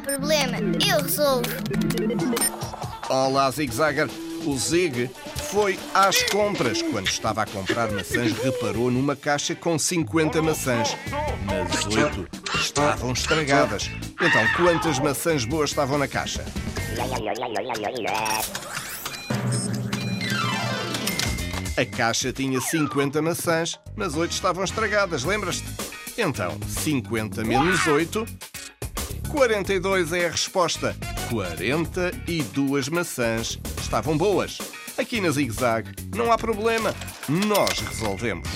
problema, eu resolvo. Olá, Zig Zagger. O Zig foi às compras. Quando estava a comprar maçãs, reparou numa caixa com 50 maçãs. Mas oito estavam estragadas. Então, quantas maçãs boas estavam na caixa? A caixa tinha 50 maçãs, mas 8 estavam estragadas, lembras-te? Então, 50 menos 8, 42 é a resposta. 42 maçãs estavam boas. Aqui na Zig Zag não há problema, nós resolvemos.